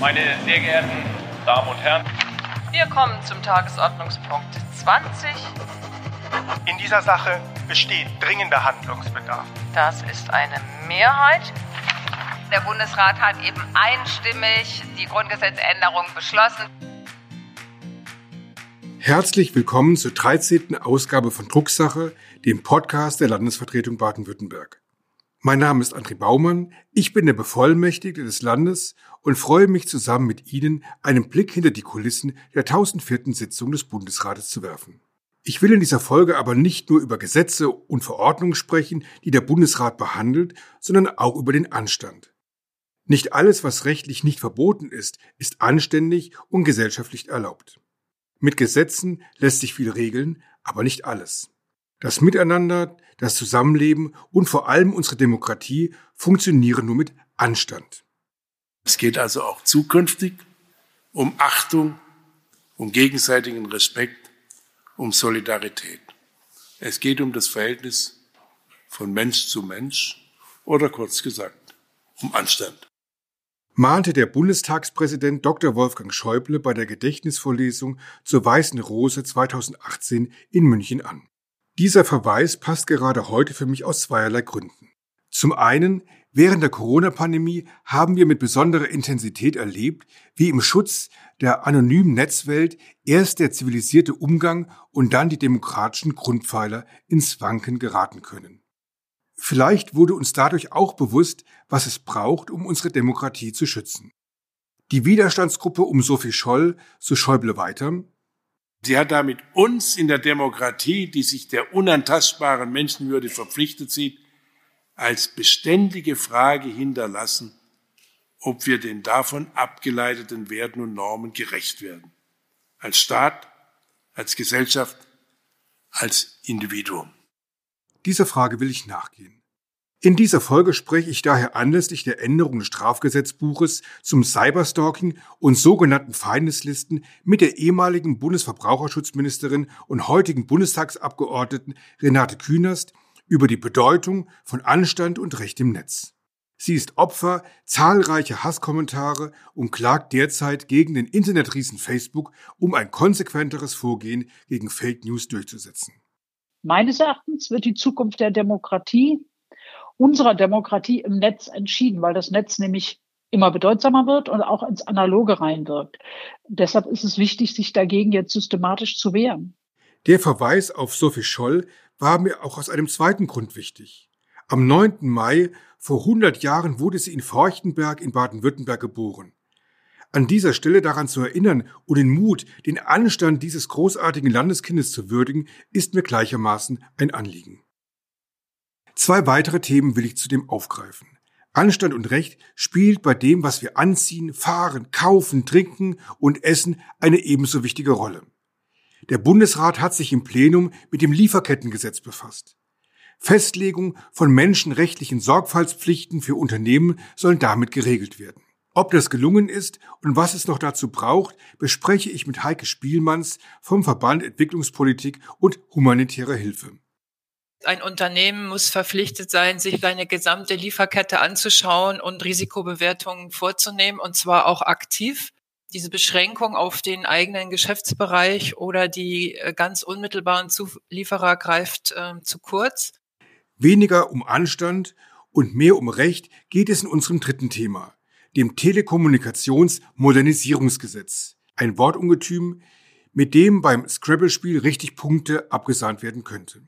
Meine sehr geehrten Damen und Herren, wir kommen zum Tagesordnungspunkt 20. In dieser Sache besteht dringender Handlungsbedarf. Das ist eine Mehrheit. Der Bundesrat hat eben einstimmig die Grundgesetzänderung beschlossen. Herzlich willkommen zur 13. Ausgabe von Drucksache, dem Podcast der Landesvertretung Baden-Württemberg. Mein Name ist André Baumann, ich bin der Bevollmächtigte des Landes und freue mich zusammen mit Ihnen einen Blick hinter die Kulissen der 1004. Sitzung des Bundesrates zu werfen. Ich will in dieser Folge aber nicht nur über Gesetze und Verordnungen sprechen, die der Bundesrat behandelt, sondern auch über den Anstand. Nicht alles, was rechtlich nicht verboten ist, ist anständig und gesellschaftlich erlaubt. Mit Gesetzen lässt sich viel regeln, aber nicht alles. Das Miteinander, das Zusammenleben und vor allem unsere Demokratie funktionieren nur mit Anstand. Es geht also auch zukünftig um Achtung, um gegenseitigen Respekt, um Solidarität. Es geht um das Verhältnis von Mensch zu Mensch oder kurz gesagt um Anstand mahnte der Bundestagspräsident Dr. Wolfgang Schäuble bei der Gedächtnisvorlesung zur Weißen Rose 2018 in München an. Dieser Verweis passt gerade heute für mich aus zweierlei Gründen. Zum einen, während der Corona-Pandemie haben wir mit besonderer Intensität erlebt, wie im Schutz der anonymen Netzwelt erst der zivilisierte Umgang und dann die demokratischen Grundpfeiler ins Wanken geraten können. Vielleicht wurde uns dadurch auch bewusst, was es braucht, um unsere Demokratie zu schützen. Die Widerstandsgruppe um Sophie Scholl, so Schäuble weiter, Sie hat damit uns in der Demokratie, die sich der unantastbaren Menschenwürde verpflichtet sieht, als beständige Frage hinterlassen, ob wir den davon abgeleiteten Werten und Normen gerecht werden. Als Staat, als Gesellschaft, als Individuum. Dieser Frage will ich nachgehen. In dieser Folge spreche ich daher anlässlich der Änderung des Strafgesetzbuches zum Cyberstalking und sogenannten Feindeslisten mit der ehemaligen Bundesverbraucherschutzministerin und heutigen Bundestagsabgeordneten Renate Künast über die Bedeutung von Anstand und Recht im Netz. Sie ist Opfer zahlreicher Hasskommentare und klagt derzeit gegen den Internetriesen Facebook, um ein konsequenteres Vorgehen gegen Fake News durchzusetzen. Meines Erachtens wird die Zukunft der Demokratie unserer Demokratie im Netz entschieden, weil das Netz nämlich immer bedeutsamer wird und auch ins Analoge reinwirkt. Deshalb ist es wichtig, sich dagegen jetzt systematisch zu wehren. Der Verweis auf Sophie Scholl war mir auch aus einem zweiten Grund wichtig. Am 9. Mai vor 100 Jahren wurde sie in Forchtenberg in Baden-Württemberg geboren. An dieser Stelle daran zu erinnern und den Mut, den Anstand dieses großartigen Landeskindes zu würdigen, ist mir gleichermaßen ein Anliegen. Zwei weitere Themen will ich zudem aufgreifen. Anstand und Recht spielt bei dem, was wir anziehen, fahren, kaufen, trinken und essen, eine ebenso wichtige Rolle. Der Bundesrat hat sich im Plenum mit dem Lieferkettengesetz befasst. Festlegung von menschenrechtlichen Sorgfaltspflichten für Unternehmen sollen damit geregelt werden. Ob das gelungen ist und was es noch dazu braucht, bespreche ich mit Heike Spielmanns vom Verband Entwicklungspolitik und humanitärer Hilfe. Ein Unternehmen muss verpflichtet sein, sich seine gesamte Lieferkette anzuschauen und Risikobewertungen vorzunehmen, und zwar auch aktiv. Diese Beschränkung auf den eigenen Geschäftsbereich oder die äh, ganz unmittelbaren Zulieferer greift äh, zu kurz. Weniger um Anstand und mehr um Recht geht es in unserem dritten Thema, dem Telekommunikationsmodernisierungsgesetz. Ein Wortungetüm, mit dem beim Scrabble-Spiel richtig Punkte abgesandt werden könnte.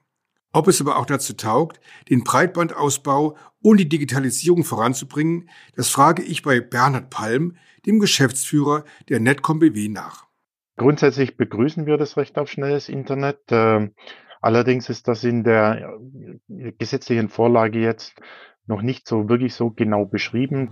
Ob es aber auch dazu taugt, den Breitbandausbau und die Digitalisierung voranzubringen, das frage ich bei Bernhard Palm, dem Geschäftsführer der Netcom BW nach. Grundsätzlich begrüßen wir das Recht auf schnelles Internet. Ähm, allerdings ist das in der äh, gesetzlichen Vorlage jetzt noch nicht so wirklich so genau beschrieben.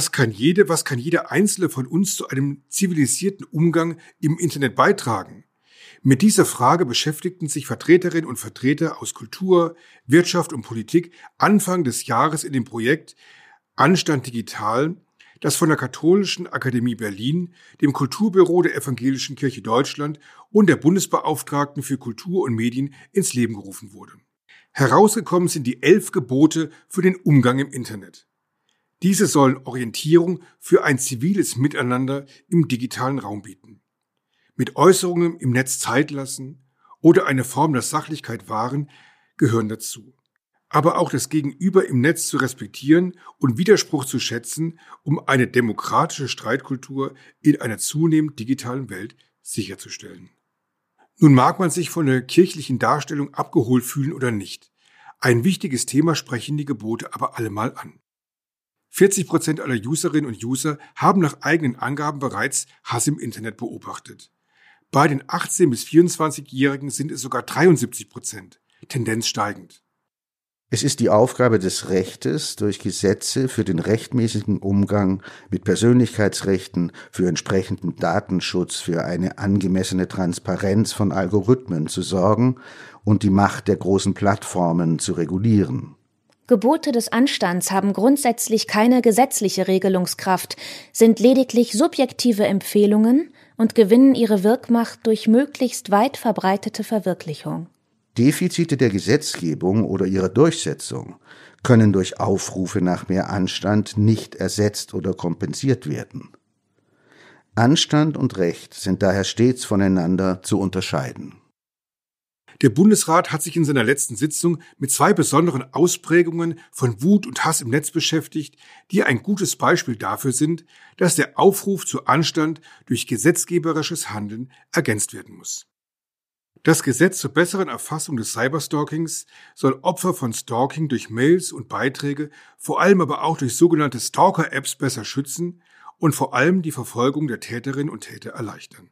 Was kann jede, was kann jeder Einzelne von uns zu einem zivilisierten Umgang im Internet beitragen? Mit dieser Frage beschäftigten sich Vertreterinnen und Vertreter aus Kultur, Wirtschaft und Politik Anfang des Jahres in dem Projekt Anstand Digital, das von der Katholischen Akademie Berlin, dem Kulturbüro der Evangelischen Kirche Deutschland und der Bundesbeauftragten für Kultur und Medien ins Leben gerufen wurde. Herausgekommen sind die elf Gebote für den Umgang im Internet. Diese sollen Orientierung für ein ziviles Miteinander im digitalen Raum bieten. Mit Äußerungen im Netz Zeit lassen oder eine Form der Sachlichkeit wahren, gehören dazu. Aber auch das Gegenüber im Netz zu respektieren und Widerspruch zu schätzen, um eine demokratische Streitkultur in einer zunehmend digitalen Welt sicherzustellen. Nun mag man sich von der kirchlichen Darstellung abgeholt fühlen oder nicht. Ein wichtiges Thema sprechen die Gebote aber allemal an. 40 Prozent aller Userinnen und User haben nach eigenen Angaben bereits Hass im Internet beobachtet. Bei den 18- bis 24-Jährigen sind es sogar 73 Prozent, Tendenz steigend. Es ist die Aufgabe des Rechtes, durch Gesetze für den rechtmäßigen Umgang mit Persönlichkeitsrechten, für entsprechenden Datenschutz, für eine angemessene Transparenz von Algorithmen zu sorgen und die Macht der großen Plattformen zu regulieren. Gebote des Anstands haben grundsätzlich keine gesetzliche Regelungskraft, sind lediglich subjektive Empfehlungen und gewinnen ihre Wirkmacht durch möglichst weit verbreitete Verwirklichung. Defizite der Gesetzgebung oder ihrer Durchsetzung können durch Aufrufe nach mehr Anstand nicht ersetzt oder kompensiert werden. Anstand und Recht sind daher stets voneinander zu unterscheiden. Der Bundesrat hat sich in seiner letzten Sitzung mit zwei besonderen Ausprägungen von Wut und Hass im Netz beschäftigt, die ein gutes Beispiel dafür sind, dass der Aufruf zu Anstand durch gesetzgeberisches Handeln ergänzt werden muss. Das Gesetz zur besseren Erfassung des Cyberstalkings soll Opfer von Stalking durch Mails und Beiträge, vor allem aber auch durch sogenannte Stalker-Apps besser schützen und vor allem die Verfolgung der Täterinnen und Täter erleichtern.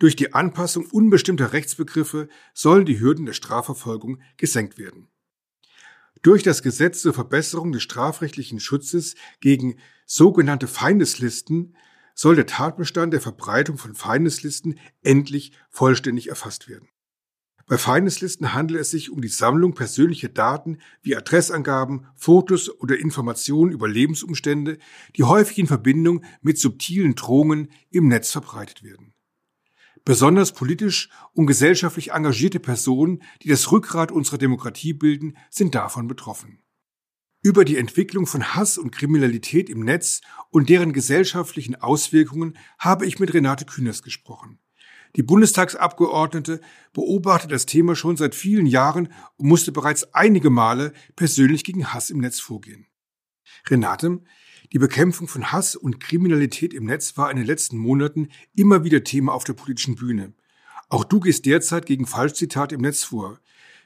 Durch die Anpassung unbestimmter Rechtsbegriffe sollen die Hürden der Strafverfolgung gesenkt werden. Durch das Gesetz zur Verbesserung des strafrechtlichen Schutzes gegen sogenannte Feindeslisten soll der Tatbestand der Verbreitung von Feindeslisten endlich vollständig erfasst werden. Bei Feindeslisten handelt es sich um die Sammlung persönlicher Daten wie Adressangaben, Fotos oder Informationen über Lebensumstände, die häufig in Verbindung mit subtilen Drohungen im Netz verbreitet werden. Besonders politisch und gesellschaftlich engagierte Personen, die das Rückgrat unserer Demokratie bilden, sind davon betroffen. Über die Entwicklung von Hass und Kriminalität im Netz und deren gesellschaftlichen Auswirkungen habe ich mit Renate Kühners gesprochen. Die Bundestagsabgeordnete beobachtet das Thema schon seit vielen Jahren und musste bereits einige Male persönlich gegen Hass im Netz vorgehen. Renate, die Bekämpfung von Hass und Kriminalität im Netz war in den letzten Monaten immer wieder Thema auf der politischen Bühne. Auch du gehst derzeit gegen Falschzitate im Netz vor.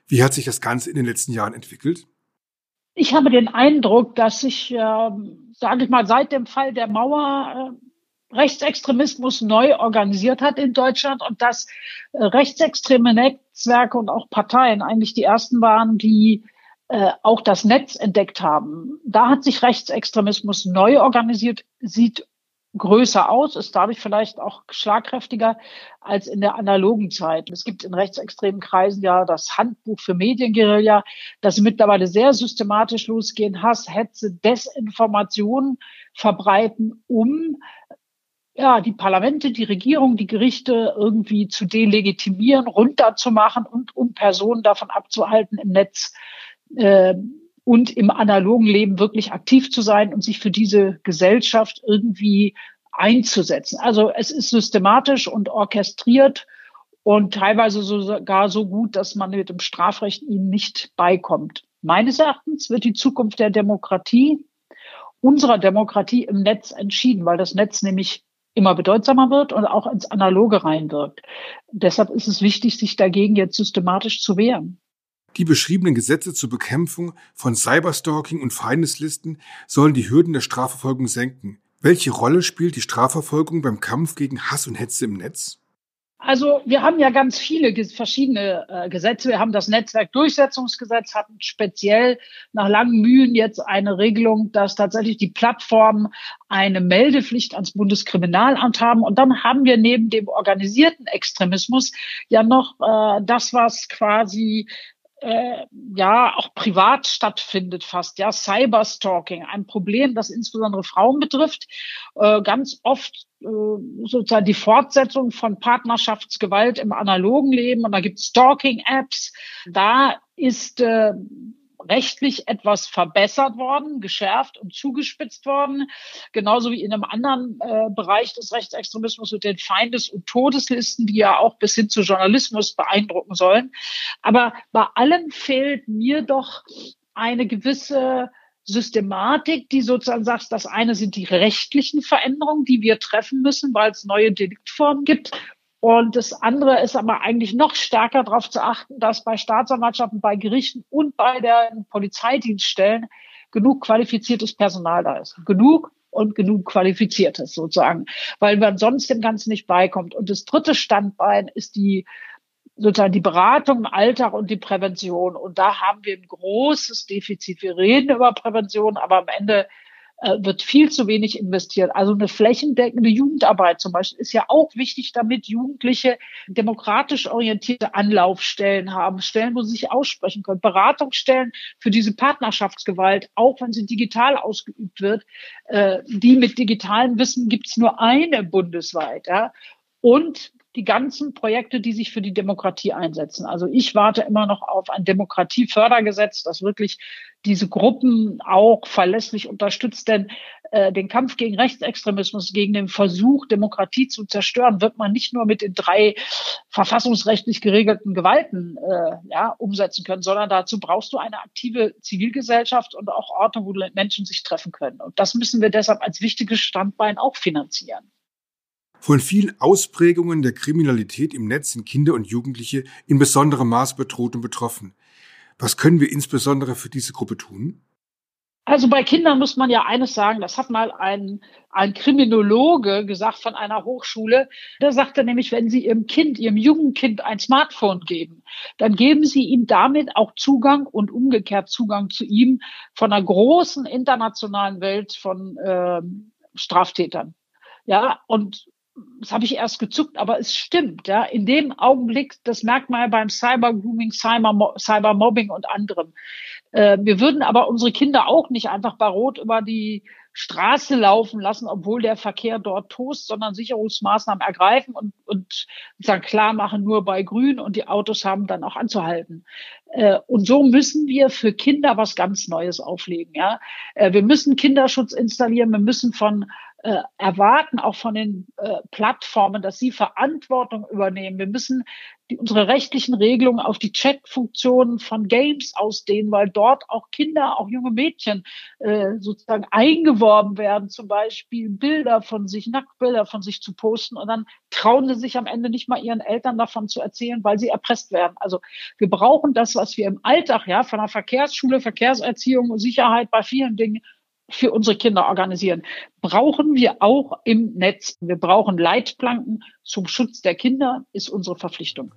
Wie hat sich das Ganze in den letzten Jahren entwickelt? Ich habe den Eindruck, dass sich, äh, sage ich mal, seit dem Fall der Mauer äh, Rechtsextremismus neu organisiert hat in Deutschland und dass äh, rechtsextreme Netzwerke und auch Parteien eigentlich die ersten waren, die äh, auch das Netz entdeckt haben. Da hat sich Rechtsextremismus neu organisiert, sieht größer aus, ist dadurch vielleicht auch schlagkräftiger als in der analogen Zeit. Es gibt in rechtsextremen Kreisen ja das Handbuch für Medienguerilla, das mittlerweile sehr systematisch losgehen, Hass, Hetze, Desinformation verbreiten, um ja, die Parlamente, die Regierung, die Gerichte irgendwie zu delegitimieren, runterzumachen und um Personen davon abzuhalten, im Netz äh, und im analogen Leben wirklich aktiv zu sein und sich für diese Gesellschaft irgendwie einzusetzen. Also es ist systematisch und orchestriert und teilweise sogar so gut, dass man mit dem Strafrecht ihnen nicht beikommt. Meines Erachtens wird die Zukunft der Demokratie, unserer Demokratie im Netz entschieden, weil das Netz nämlich immer bedeutsamer wird und auch ins Analoge reinwirkt. Deshalb ist es wichtig, sich dagegen jetzt systematisch zu wehren. Die beschriebenen Gesetze zur Bekämpfung von Cyberstalking und Feindeslisten sollen die Hürden der Strafverfolgung senken. Welche Rolle spielt die Strafverfolgung beim Kampf gegen Hass und Hetze im Netz? Also wir haben ja ganz viele verschiedene äh, Gesetze. Wir haben das Netzwerkdurchsetzungsgesetz, hatten speziell nach langen Mühen jetzt eine Regelung, dass tatsächlich die Plattformen eine Meldepflicht ans Bundeskriminalamt haben. Und dann haben wir neben dem organisierten Extremismus ja noch äh, das, was quasi äh, ja auch privat stattfindet fast, ja, Cyberstalking, ein Problem, das insbesondere Frauen betrifft, äh, ganz oft äh, sozusagen die Fortsetzung von Partnerschaftsgewalt im analogen Leben und da gibt es Stalking-Apps. Da ist äh, rechtlich etwas verbessert worden, geschärft und zugespitzt worden, genauso wie in einem anderen äh, Bereich des Rechtsextremismus mit den Feindes- und Todeslisten, die ja auch bis hin zu Journalismus beeindrucken sollen. Aber bei allem fehlt mir doch eine gewisse Systematik, die sozusagen sagt, das eine sind die rechtlichen Veränderungen, die wir treffen müssen, weil es neue Deliktformen gibt. Und das andere ist aber eigentlich noch stärker darauf zu achten, dass bei Staatsanwaltschaften, bei Gerichten und bei den Polizeidienststellen genug qualifiziertes Personal da ist. Genug und genug qualifiziertes sozusagen, weil man sonst dem Ganzen nicht beikommt. Und das dritte Standbein ist die sozusagen die Beratung im Alltag und die Prävention. Und da haben wir ein großes Defizit. Wir reden über Prävention, aber am Ende wird viel zu wenig investiert. Also eine flächendeckende Jugendarbeit zum Beispiel ist ja auch wichtig, damit Jugendliche demokratisch orientierte Anlaufstellen haben, Stellen, wo sie sich aussprechen können, Beratungsstellen für diese Partnerschaftsgewalt, auch wenn sie digital ausgeübt wird. Äh, die mit digitalem Wissen gibt es nur eine bundesweit. Und die ganzen Projekte, die sich für die Demokratie einsetzen. Also ich warte immer noch auf ein Demokratiefördergesetz, das wirklich diese Gruppen auch verlässlich unterstützt. Denn äh, den Kampf gegen Rechtsextremismus, gegen den Versuch, Demokratie zu zerstören, wird man nicht nur mit den drei verfassungsrechtlich geregelten Gewalten äh, ja, umsetzen können, sondern dazu brauchst du eine aktive Zivilgesellschaft und auch Orte, wo Menschen sich treffen können. Und das müssen wir deshalb als wichtiges Standbein auch finanzieren. Von vielen Ausprägungen der Kriminalität im Netz sind Kinder und Jugendliche in besonderem Maß bedroht und betroffen. Was können wir insbesondere für diese Gruppe tun? Also bei Kindern muss man ja eines sagen, das hat mal ein, ein Kriminologe gesagt von einer Hochschule. Der sagte nämlich, wenn Sie Ihrem Kind, Ihrem Jugendkind ein Smartphone geben, dann geben Sie ihm damit auch Zugang und umgekehrt Zugang zu ihm von einer großen internationalen Welt von äh, Straftätern. Ja, und das habe ich erst gezuckt, aber es stimmt, ja. In dem Augenblick, das merkt man ja beim Cybergrooming, Cybermobbing und anderem. Äh, wir würden aber unsere Kinder auch nicht einfach bei Rot über die Straße laufen lassen, obwohl der Verkehr dort tost, sondern Sicherungsmaßnahmen ergreifen und, und sagen, klar machen nur bei Grün und die Autos haben dann auch anzuhalten. Äh, und so müssen wir für Kinder was ganz Neues auflegen. Ja, äh, wir müssen Kinderschutz installieren. Wir müssen von äh, erwarten auch von den äh, Plattformen, dass sie Verantwortung übernehmen. Wir müssen die, unsere rechtlichen Regelungen auf die Chat-Funktionen von Games ausdehnen, weil dort auch Kinder, auch junge Mädchen äh, sozusagen eingeworben werden, zum Beispiel Bilder von sich, Nacktbilder von sich zu posten und dann trauen sie sich am Ende nicht mal ihren Eltern davon zu erzählen, weil sie erpresst werden. Also wir brauchen das, was wir im Alltag, ja, von der Verkehrsschule, Verkehrserziehung und Sicherheit bei vielen Dingen für unsere Kinder organisieren, brauchen wir auch im Netz. Wir brauchen Leitplanken zum Schutz der Kinder, ist unsere Verpflichtung.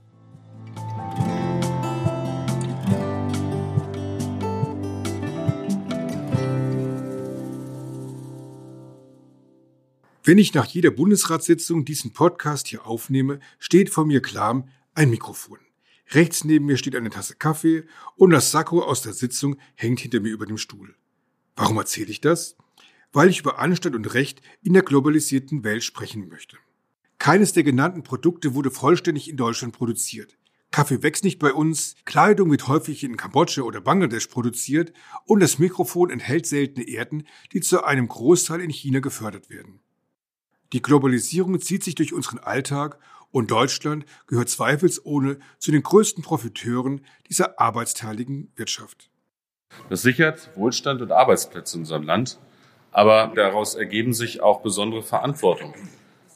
Wenn ich nach jeder Bundesratssitzung diesen Podcast hier aufnehme, steht vor mir klar ein Mikrofon. Rechts neben mir steht eine Tasse Kaffee und das Sakko aus der Sitzung hängt hinter mir über dem Stuhl. Warum erzähle ich das? Weil ich über Anstand und Recht in der globalisierten Welt sprechen möchte. Keines der genannten Produkte wurde vollständig in Deutschland produziert. Kaffee wächst nicht bei uns, Kleidung wird häufig in Kambodscha oder Bangladesch produziert und das Mikrofon enthält seltene Erden, die zu einem Großteil in China gefördert werden. Die Globalisierung zieht sich durch unseren Alltag und Deutschland gehört zweifelsohne zu den größten Profiteuren dieser arbeitsteiligen Wirtschaft. Das sichert Wohlstand und Arbeitsplätze in unserem Land, aber daraus ergeben sich auch besondere Verantwortung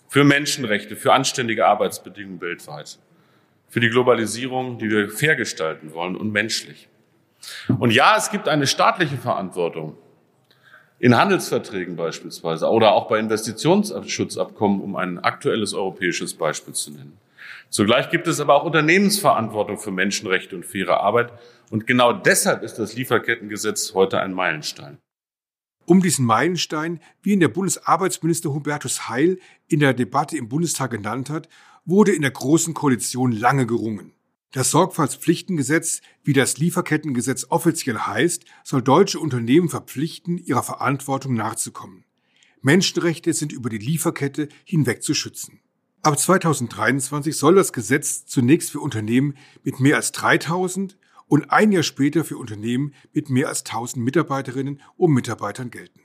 für Menschenrechte, für anständige Arbeitsbedingungen weltweit, für die Globalisierung, die wir fair gestalten wollen und menschlich. Und ja, es gibt eine staatliche Verantwortung in Handelsverträgen beispielsweise oder auch bei Investitionsschutzabkommen, um ein aktuelles europäisches Beispiel zu nennen. Zugleich gibt es aber auch Unternehmensverantwortung für Menschenrechte und faire Arbeit. Und genau deshalb ist das Lieferkettengesetz heute ein Meilenstein. Um diesen Meilenstein, wie ihn der Bundesarbeitsminister Hubertus Heil in der Debatte im Bundestag genannt hat, wurde in der Großen Koalition lange gerungen. Das Sorgfaltspflichtengesetz, wie das Lieferkettengesetz offiziell heißt, soll deutsche Unternehmen verpflichten, ihrer Verantwortung nachzukommen. Menschenrechte sind über die Lieferkette hinweg zu schützen. Ab 2023 soll das Gesetz zunächst für Unternehmen mit mehr als 3000 und ein Jahr später für Unternehmen mit mehr als 1000 Mitarbeiterinnen und Mitarbeitern gelten.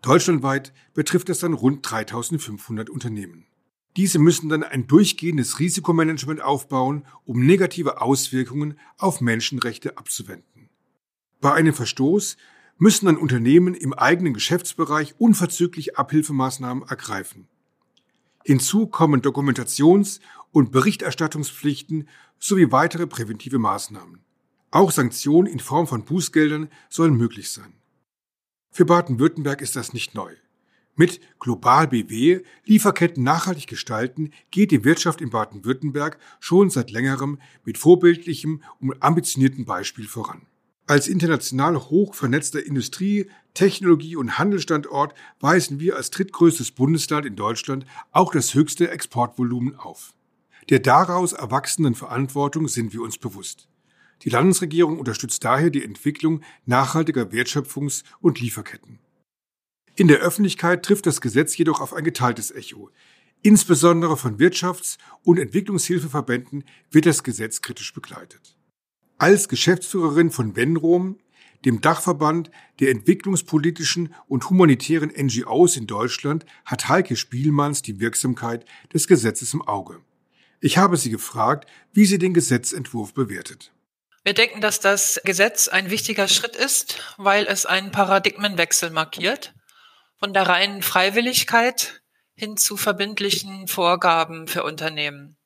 Deutschlandweit betrifft es dann rund 3500 Unternehmen. Diese müssen dann ein durchgehendes Risikomanagement aufbauen, um negative Auswirkungen auf Menschenrechte abzuwenden. Bei einem Verstoß müssen dann Unternehmen im eigenen Geschäftsbereich unverzüglich Abhilfemaßnahmen ergreifen. Hinzu kommen Dokumentations- und Berichterstattungspflichten sowie weitere präventive Maßnahmen. Auch Sanktionen in Form von Bußgeldern sollen möglich sein. Für Baden-Württemberg ist das nicht neu. Mit Global BW Lieferketten nachhaltig gestalten geht die Wirtschaft in Baden-Württemberg schon seit längerem mit vorbildlichem und ambitioniertem Beispiel voran. Als international hoch vernetzter Industrie-, Technologie- und Handelsstandort weisen wir als drittgrößtes Bundesland in Deutschland auch das höchste Exportvolumen auf. Der daraus erwachsenen Verantwortung sind wir uns bewusst. Die Landesregierung unterstützt daher die Entwicklung nachhaltiger Wertschöpfungs- und Lieferketten. In der Öffentlichkeit trifft das Gesetz jedoch auf ein geteiltes Echo. Insbesondere von Wirtschafts- und Entwicklungshilfeverbänden wird das Gesetz kritisch begleitet. Als Geschäftsführerin von Venrom, dem Dachverband der entwicklungspolitischen und humanitären NGOs in Deutschland, hat Heike Spielmanns die Wirksamkeit des Gesetzes im Auge. Ich habe sie gefragt, wie sie den Gesetzentwurf bewertet. Wir denken, dass das Gesetz ein wichtiger Schritt ist, weil es einen Paradigmenwechsel markiert von der reinen Freiwilligkeit hin zu verbindlichen Vorgaben für Unternehmen.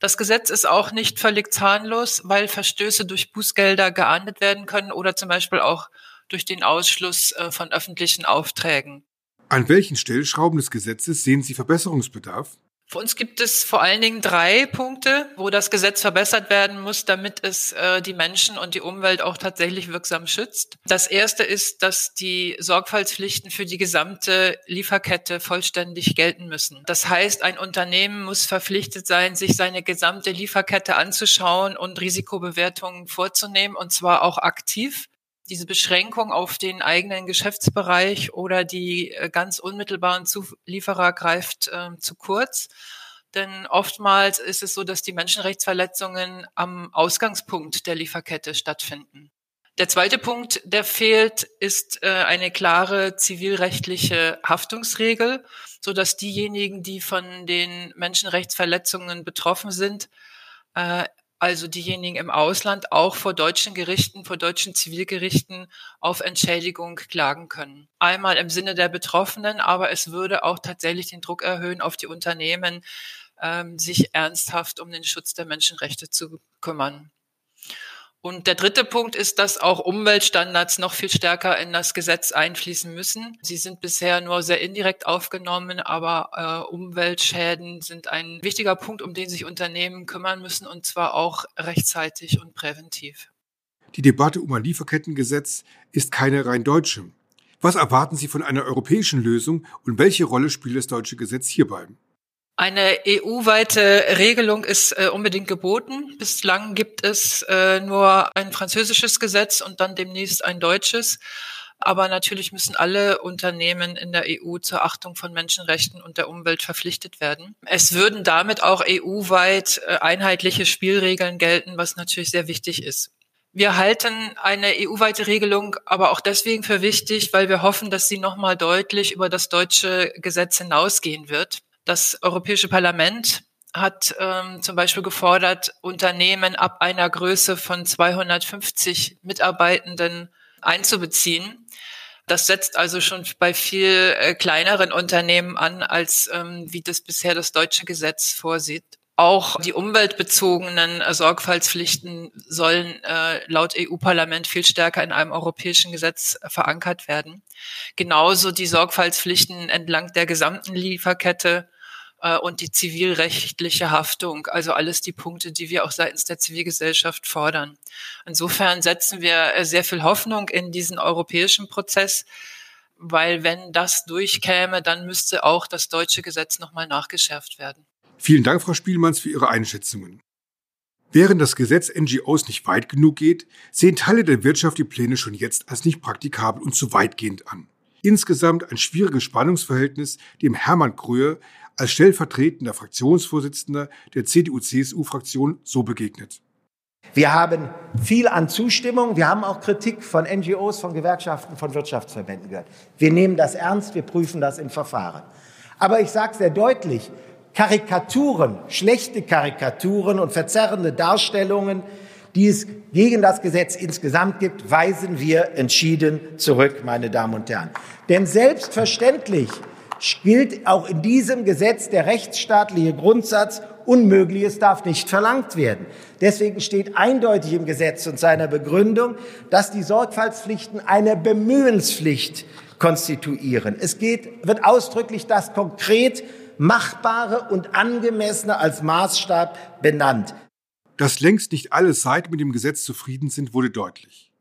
Das Gesetz ist auch nicht völlig zahnlos, weil Verstöße durch Bußgelder geahndet werden können oder zum Beispiel auch durch den Ausschluss äh, von öffentlichen Aufträgen. An welchen Stellschrauben des Gesetzes sehen Sie Verbesserungsbedarf? Für uns gibt es vor allen Dingen drei Punkte, wo das Gesetz verbessert werden muss, damit es äh, die Menschen und die Umwelt auch tatsächlich wirksam schützt. Das erste ist, dass die Sorgfaltspflichten für die gesamte Lieferkette vollständig gelten müssen. Das heißt, ein Unternehmen muss verpflichtet sein, sich seine gesamte Lieferkette anzuschauen und Risikobewertungen vorzunehmen, und zwar auch aktiv diese Beschränkung auf den eigenen Geschäftsbereich oder die äh, ganz unmittelbaren Zulieferer greift äh, zu kurz. Denn oftmals ist es so, dass die Menschenrechtsverletzungen am Ausgangspunkt der Lieferkette stattfinden. Der zweite Punkt, der fehlt, ist äh, eine klare zivilrechtliche Haftungsregel, so dass diejenigen, die von den Menschenrechtsverletzungen betroffen sind, äh, also diejenigen im Ausland auch vor deutschen Gerichten, vor deutschen Zivilgerichten auf Entschädigung klagen können. Einmal im Sinne der Betroffenen, aber es würde auch tatsächlich den Druck erhöhen auf die Unternehmen, ähm, sich ernsthaft um den Schutz der Menschenrechte zu kümmern. Und der dritte Punkt ist, dass auch Umweltstandards noch viel stärker in das Gesetz einfließen müssen. Sie sind bisher nur sehr indirekt aufgenommen, aber äh, Umweltschäden sind ein wichtiger Punkt, um den sich Unternehmen kümmern müssen, und zwar auch rechtzeitig und präventiv. Die Debatte um ein Lieferkettengesetz ist keine rein deutsche. Was erwarten Sie von einer europäischen Lösung und welche Rolle spielt das deutsche Gesetz hierbei? Eine EU-weite Regelung ist äh, unbedingt geboten. Bislang gibt es äh, nur ein französisches Gesetz und dann demnächst ein deutsches. Aber natürlich müssen alle Unternehmen in der EU zur Achtung von Menschenrechten und der Umwelt verpflichtet werden. Es würden damit auch EU-weit äh, einheitliche Spielregeln gelten, was natürlich sehr wichtig ist. Wir halten eine EU-weite Regelung aber auch deswegen für wichtig, weil wir hoffen, dass sie nochmal deutlich über das deutsche Gesetz hinausgehen wird. Das Europäische Parlament hat ähm, zum Beispiel gefordert, Unternehmen ab einer Größe von 250 Mitarbeitenden einzubeziehen. Das setzt also schon bei viel äh, kleineren Unternehmen an, als ähm, wie das bisher das deutsche Gesetz vorsieht. Auch die umweltbezogenen äh, Sorgfaltspflichten sollen äh, laut EU-Parlament viel stärker in einem europäischen Gesetz äh, verankert werden. Genauso die Sorgfaltspflichten entlang der gesamten Lieferkette äh, und die zivilrechtliche Haftung. Also alles die Punkte, die wir auch seitens der Zivilgesellschaft fordern. Insofern setzen wir äh, sehr viel Hoffnung in diesen europäischen Prozess, weil wenn das durchkäme, dann müsste auch das deutsche Gesetz nochmal nachgeschärft werden. Vielen Dank, Frau Spielmanns, für Ihre Einschätzungen. Während das Gesetz NGOs nicht weit genug geht, sehen Teile der Wirtschaft die Pläne schon jetzt als nicht praktikabel und zu weitgehend an. Insgesamt ein schwieriges Spannungsverhältnis, dem Hermann Kröhe als stellvertretender Fraktionsvorsitzender der CDU-CSU-Fraktion so begegnet. Wir haben viel an Zustimmung. Wir haben auch Kritik von NGOs, von Gewerkschaften, von Wirtschaftsverbänden gehört. Wir nehmen das ernst. Wir prüfen das im Verfahren. Aber ich sage sehr deutlich, Karikaturen, schlechte Karikaturen und verzerrende Darstellungen, die es gegen das Gesetz insgesamt gibt, weisen wir entschieden zurück, meine Damen und Herren. Denn selbstverständlich gilt auch in diesem Gesetz der rechtsstaatliche Grundsatz, Unmögliches darf nicht verlangt werden. Deswegen steht eindeutig im Gesetz und seiner Begründung, dass die Sorgfaltspflichten eine Bemühenspflicht konstituieren. Es geht, wird ausdrücklich das konkret Machbare und Angemessene als Maßstab benannt. Dass längst nicht alle Seiten mit dem Gesetz zufrieden sind, wurde deutlich.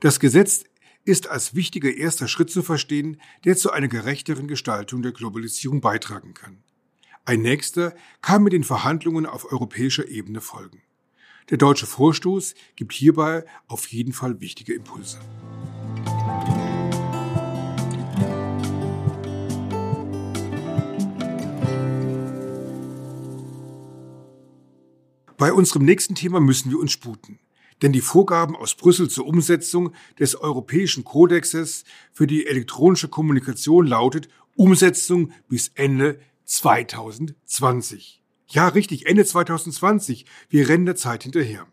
Das Gesetz ist als wichtiger erster Schritt zu verstehen, der zu einer gerechteren Gestaltung der Globalisierung beitragen kann. Ein nächster kann mit den Verhandlungen auf europäischer Ebene folgen. Der deutsche Vorstoß gibt hierbei auf jeden Fall wichtige Impulse. Bei unserem nächsten Thema müssen wir uns sputen. Denn die Vorgaben aus Brüssel zur Umsetzung des Europäischen Kodexes für die elektronische Kommunikation lautet Umsetzung bis Ende 2020. Ja, richtig, Ende 2020. Wir rennen der Zeit hinterher.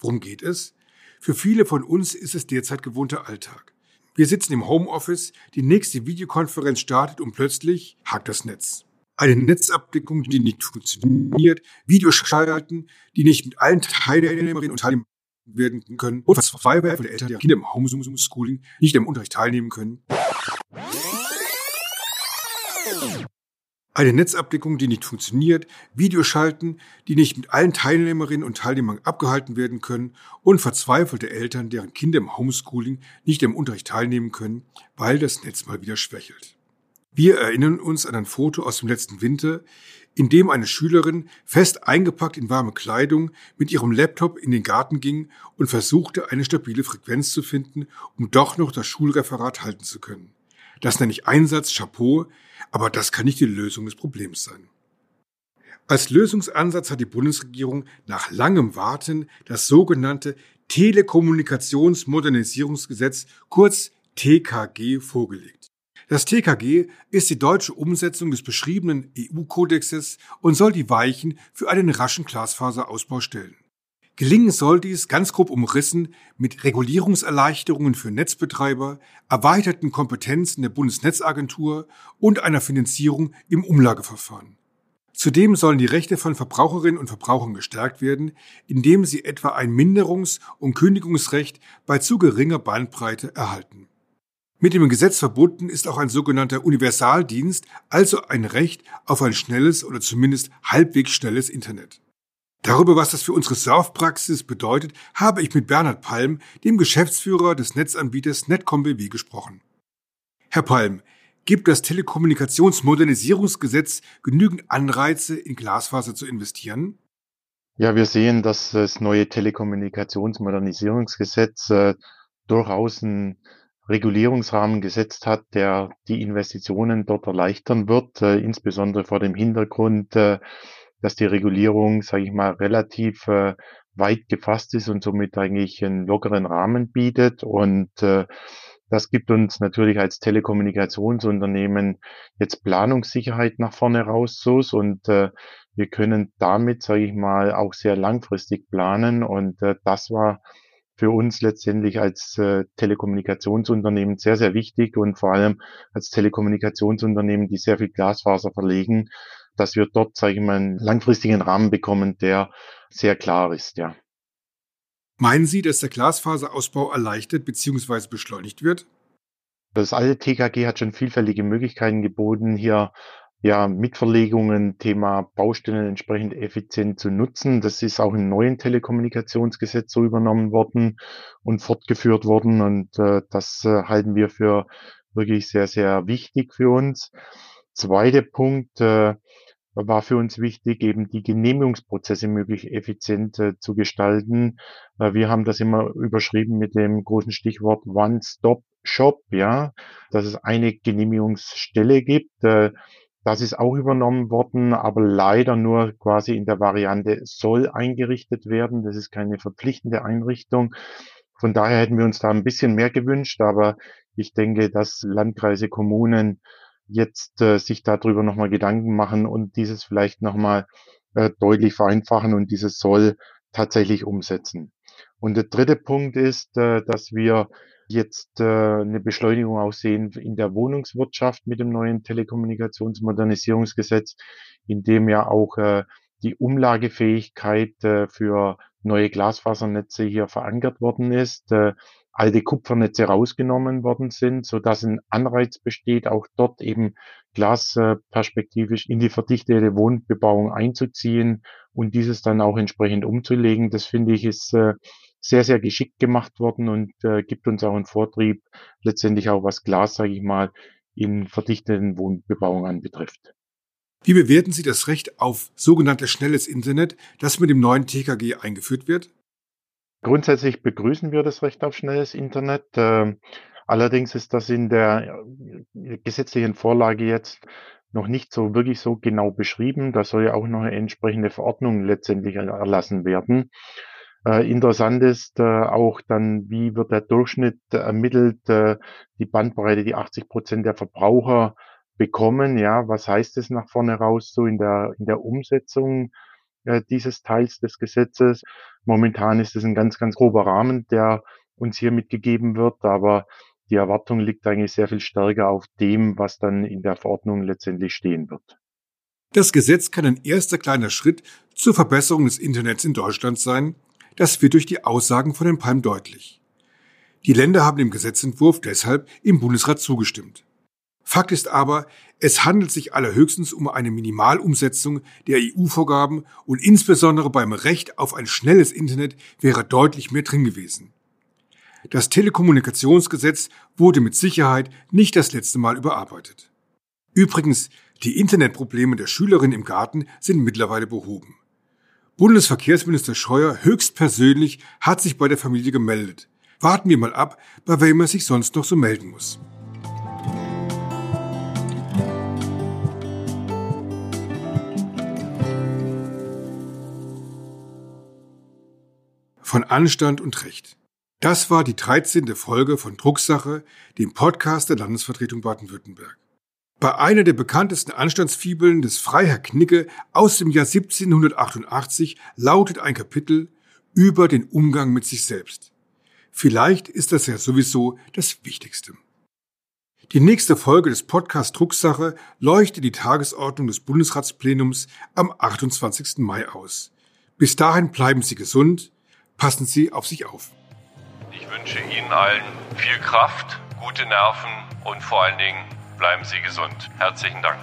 Worum geht es? Für viele von uns ist es derzeit gewohnter Alltag. Wir sitzen im Homeoffice, die nächste Videokonferenz startet und plötzlich hakt das Netz eine Netzabdeckung, die nicht funktioniert, Videos schalten, die nicht mit allen Teilnehmerinnen und Teilnehmern werden können und verzweifelt, weil Eltern der Kinder im Homeschooling nicht im Unterricht teilnehmen können. Eine Netzabdeckung, die nicht funktioniert, Videos schalten, die nicht mit allen Teilnehmerinnen und Teilnehmern abgehalten werden können und verzweifelte Eltern, deren Kinder im Homeschooling nicht im Unterricht teilnehmen können, weil das Netz mal wieder schwächelt. Wir erinnern uns an ein Foto aus dem letzten Winter, in dem eine Schülerin fest eingepackt in warme Kleidung mit ihrem Laptop in den Garten ging und versuchte, eine stabile Frequenz zu finden, um doch noch das Schulreferat halten zu können. Das nenne ich Einsatz, Chapeau, aber das kann nicht die Lösung des Problems sein. Als Lösungsansatz hat die Bundesregierung nach langem Warten das sogenannte Telekommunikationsmodernisierungsgesetz kurz TKG vorgelegt. Das TKG ist die deutsche Umsetzung des beschriebenen EU-Kodexes und soll die Weichen für einen raschen Glasfaserausbau stellen. Gelingen soll dies ganz grob umrissen mit Regulierungserleichterungen für Netzbetreiber, erweiterten Kompetenzen der Bundesnetzagentur und einer Finanzierung im Umlageverfahren. Zudem sollen die Rechte von Verbraucherinnen und Verbrauchern gestärkt werden, indem sie etwa ein Minderungs- und Kündigungsrecht bei zu geringer Bandbreite erhalten. Mit dem Gesetz verbunden ist auch ein sogenannter Universaldienst, also ein Recht auf ein schnelles oder zumindest halbwegs schnelles Internet. Darüber, was das für unsere Surfpraxis bedeutet, habe ich mit Bernhard Palm, dem Geschäftsführer des Netzanbieters Netcom BW, gesprochen. Herr Palm, gibt das Telekommunikationsmodernisierungsgesetz genügend Anreize, in Glasfaser zu investieren? Ja, wir sehen, dass das neue Telekommunikationsmodernisierungsgesetz äh, durchaus ein Regulierungsrahmen gesetzt hat, der die Investitionen dort erleichtern wird, äh, insbesondere vor dem Hintergrund, äh, dass die Regulierung, sage ich mal, relativ äh, weit gefasst ist und somit eigentlich einen lockeren Rahmen bietet. Und äh, das gibt uns natürlich als Telekommunikationsunternehmen jetzt Planungssicherheit nach vorne raus und äh, wir können damit, sage ich mal, auch sehr langfristig planen. Und äh, das war für uns letztendlich als äh, Telekommunikationsunternehmen sehr, sehr wichtig und vor allem als Telekommunikationsunternehmen, die sehr viel Glasfaser verlegen, dass wir dort, sage ich mal, einen langfristigen Rahmen bekommen, der sehr klar ist, ja. Meinen Sie, dass der Glasfaserausbau erleichtert bzw. beschleunigt wird? Das alte TKG hat schon vielfältige Möglichkeiten geboten, hier ja, Mitverlegungen, Thema Baustellen entsprechend effizient zu nutzen. Das ist auch im neuen Telekommunikationsgesetz so übernommen worden und fortgeführt worden. Und äh, das äh, halten wir für wirklich sehr, sehr wichtig für uns. Zweiter Punkt, äh, war für uns wichtig, eben die Genehmigungsprozesse möglichst effizient äh, zu gestalten. Äh, wir haben das immer überschrieben mit dem großen Stichwort One-Stop-Shop, ja, dass es eine Genehmigungsstelle gibt. Äh, das ist auch übernommen worden, aber leider nur quasi in der Variante soll eingerichtet werden. Das ist keine verpflichtende Einrichtung. Von daher hätten wir uns da ein bisschen mehr gewünscht, aber ich denke, dass Landkreise, Kommunen jetzt äh, sich darüber nochmal Gedanken machen und dieses vielleicht nochmal äh, deutlich vereinfachen und dieses soll tatsächlich umsetzen. Und der dritte Punkt ist, äh, dass wir jetzt äh, eine Beschleunigung auch sehen in der Wohnungswirtschaft mit dem neuen Telekommunikationsmodernisierungsgesetz, in dem ja auch äh, die Umlagefähigkeit äh, für neue Glasfasernetze hier verankert worden ist. Äh, alte Kupfernetze rausgenommen worden sind, so dass ein Anreiz besteht, auch dort eben glasperspektivisch in die verdichtete Wohnbebauung einzuziehen und dieses dann auch entsprechend umzulegen. Das finde ich ist äh, sehr, sehr geschickt gemacht worden und äh, gibt uns auch einen Vortrieb, letztendlich auch was Glas, sage ich mal, in verdichteten Wohnbebauung anbetrifft. Wie bewerten Sie das Recht auf sogenanntes schnelles Internet, das mit dem neuen TKG eingeführt wird? Grundsätzlich begrüßen wir das Recht auf schnelles Internet. Ähm, allerdings ist das in der äh, gesetzlichen Vorlage jetzt noch nicht so wirklich so genau beschrieben. Da soll ja auch noch eine entsprechende Verordnung letztendlich erlassen werden. Äh, interessant ist äh, auch dann, wie wird der Durchschnitt ermittelt, die Bandbreite, die 80 Prozent der Verbraucher bekommen. Ja, was heißt es nach vorne raus so in der, in der Umsetzung? äh, dieses Teils des Gesetzes. Momentan ist es ein ganz, ganz grober Rahmen, der uns hier mitgegeben wird, aber die Erwartung liegt eigentlich sehr viel stärker auf dem, was dann in der Verordnung letztendlich stehen wird. Das Gesetz kann ein erster kleiner Schritt zur Verbesserung des Internets in Deutschland sein. Das wird durch die Aussagen von Herrn Palm deutlich. Die Länder haben dem Gesetzentwurf deshalb im Bundesrat zugestimmt. Fakt ist aber, es handelt sich allerhöchstens um eine Minimalumsetzung der EU-Vorgaben und insbesondere beim Recht auf ein schnelles Internet wäre deutlich mehr drin gewesen. Das Telekommunikationsgesetz wurde mit Sicherheit nicht das letzte Mal überarbeitet. Übrigens, die Internetprobleme der Schülerin im Garten sind mittlerweile behoben. Bundesverkehrsminister Scheuer höchstpersönlich hat sich bei der Familie gemeldet. Warten wir mal ab, bei wem er sich sonst noch so melden muss. von Anstand und Recht. Das war die 13. Folge von Drucksache, dem Podcast der Landesvertretung Baden-Württemberg. Bei einer der bekanntesten Anstandsfibeln des Freiherr Knicke aus dem Jahr 1788 lautet ein Kapitel über den Umgang mit sich selbst. Vielleicht ist das ja sowieso das Wichtigste. Die nächste Folge des Podcast Drucksache leuchtet die Tagesordnung des Bundesratsplenums am 28. Mai aus. Bis dahin bleiben Sie gesund, Passen Sie auf sich auf. Ich wünsche Ihnen allen viel Kraft, gute Nerven und vor allen Dingen bleiben Sie gesund. Herzlichen Dank.